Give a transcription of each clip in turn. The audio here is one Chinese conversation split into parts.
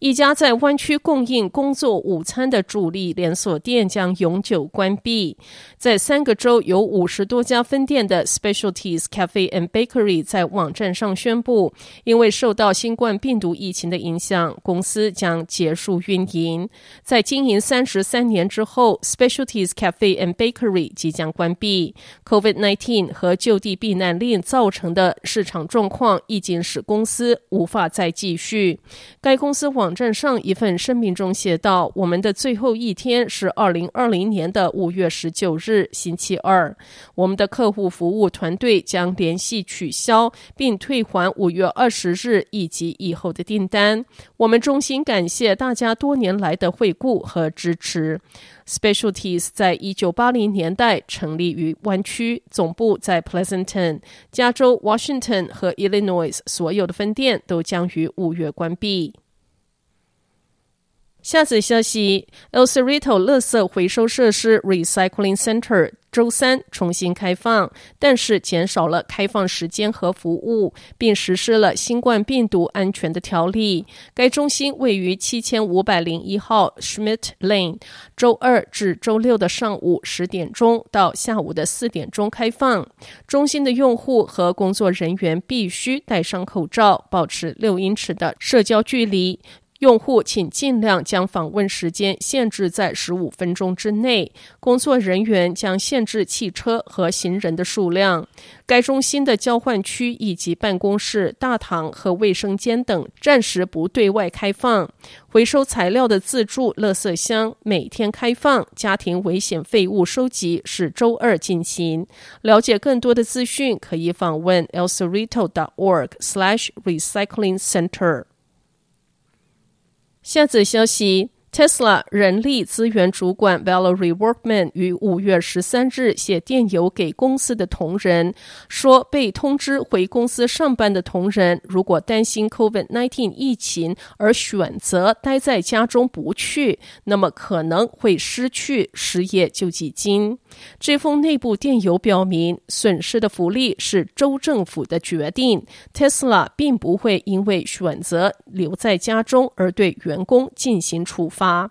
一家在湾区供应工作午餐的主力连锁店将永久关闭。在三个州有五十多家分店的 Specialties Cafe and Bakery 在网站上宣布，因为受到新冠病毒疫情的影响，公司将结束运营。在经营三十三年之后，Specialties Cafe and Bakery 即将关闭。COVID-19 和就地避难令造成的市场状况已经使公司无法再继续。该公司网。网站上一份声明中写道：“我们的最后一天是二零二零年的五月十九日，星期二。我们的客户服务团队将联系取消并退还五月二十日以及以后的订单。我们衷心感谢大家多年来的惠顾和支持。” Specialties 在一九八零年代成立于湾区，总部在 Pleasanton，加州 Washington 和 Illinois 所有的分店都将于五月关闭。下则消息：El Cerrito 垃圾回收设施 Recycling Center 周三重新开放，但是减少了开放时间和服务，并实施了新冠病毒安全的条例。该中心位于七千五百零一号 Schmidt Lane，周二至周六的上午十点钟到下午的四点钟开放。中心的用户和工作人员必须戴上口罩，保持六英尺的社交距离。用户请尽量将访问时间限制在十五分钟之内。工作人员将限制汽车和行人的数量。该中心的交换区以及办公室、大堂和卫生间等暂时不对外开放。回收材料的自助垃圾箱每天开放。家庭危险废物收集是周二进行。了解更多的资讯，可以访问 elcerrito.org/recyclingcenter。下则消息。：Tesla 人力资源主管 Valerie Workman 于五月十三日写电邮给公司的同仁，说被通知回公司上班的同仁，如果担心 COVID-19 疫情而选择待在家中不去，那么可能会失去失业救济金。这封内部电邮表明，损失的福利是州政府的决定。Tesla 并不会因为选择留在家中而对员工进行处罚。发，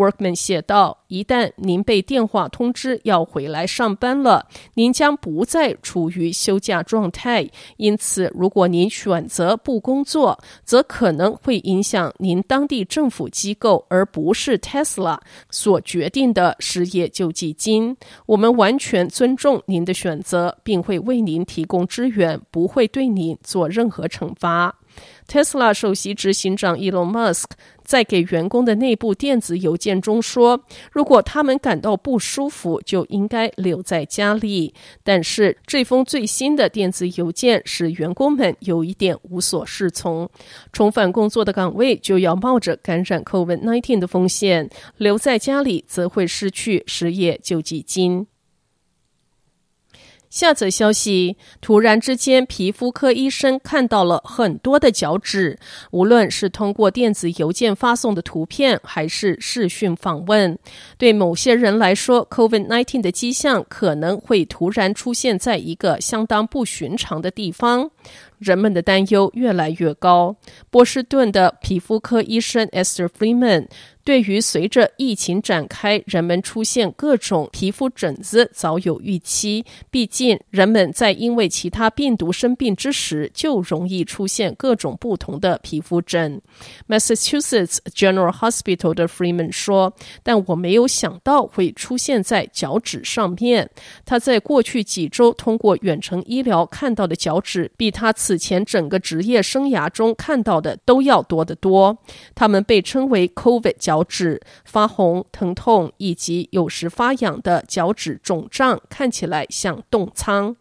Workman 写道：“一旦您被电话通知要回来上班了，您将不再处于休假状态。因此，如果您选择不工作，则可能会影响您当地政府机构而不是 Tesla 所决定的失业救济金。我们完全尊重您的选择，并会为您提供支援，不会对您做任何惩罚。” Tesla 首席执行长 Elon Musk 在给员工的内部电子邮件中说：“如果他们感到不舒服，就应该留在家里。”但是这封最新的电子邮件使员工们有一点无所适从。重返工作的岗位就要冒着感染 COVID-19 的风险，留在家里则会失去失业救济金。下则消息：突然之间，皮肤科医生看到了很多的脚趾，无论是通过电子邮件发送的图片，还是视讯访问。对某些人来说，Covid nineteen 的迹象可能会突然出现在一个相当不寻常的地方。人们的担忧越来越高。波士顿的皮肤科医生 Esther Freeman。对于随着疫情展开，人们出现各种皮肤疹子早有预期。毕竟，人们在因为其他病毒生病之时，就容易出现各种不同的皮肤疹。Massachusetts General Hospital 的 Freeman 说：“但我没有想到会出现在脚趾上面。他在过去几周通过远程医疗看到的脚趾，比他此此前整个职业生涯中看到的都要多得多。他们被称为 COVID。”脚趾发红、疼痛以及有时发痒的脚趾肿胀，看起来像冻疮。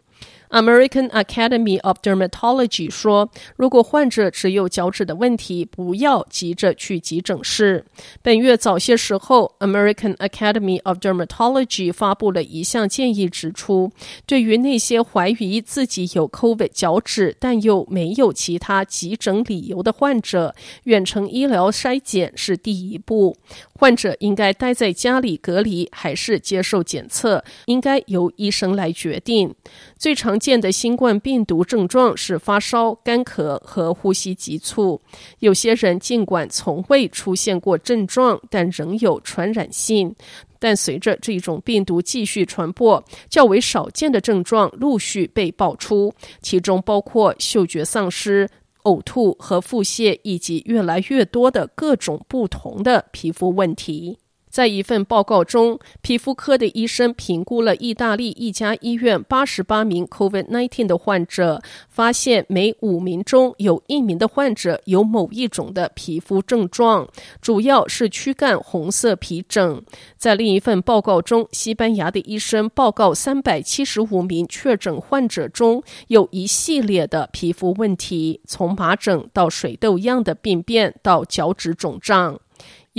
American Academy of Dermatology 说，如果患者只有脚趾的问题，不要急着去急诊室。本月早些时候，American Academy of Dermatology 发布了一项建议，指出，对于那些怀疑自己有 COVID 脚趾但又没有其他急诊理由的患者，远程医疗筛检是第一步。患者应该待在家里隔离，还是接受检测，应该由医生来决定。最常见的新冠病毒症状是发烧、干咳和呼吸急促。有些人尽管从未出现过症状，但仍有传染性。但随着这种病毒继续传播，较为少见的症状陆续被爆出，其中包括嗅觉丧失、呕吐和腹泻，以及越来越多的各种不同的皮肤问题。在一份报告中，皮肤科的医生评估了意大利一家医院八十八名 COVID-19 的患者，发现每五名中有一名的患者有某一种的皮肤症状，主要是躯干红色皮疹。在另一份报告中，西班牙的医生报告三百七十五名确诊患者中有一系列的皮肤问题，从麻疹到水痘样的病变到脚趾肿胀。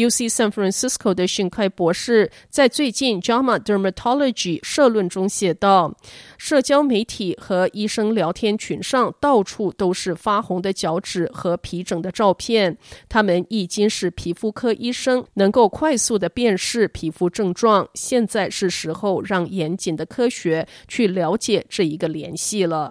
UC San Francisco 的荀凯博士在最近《JAMA Dermatology》社论中写道：“社交媒体和医生聊天群上到处都是发红的脚趾和皮疹的照片，他们已经使皮肤科医生能够快速的辨识皮肤症状。现在是时候让严谨的科学去了解这一个联系了。”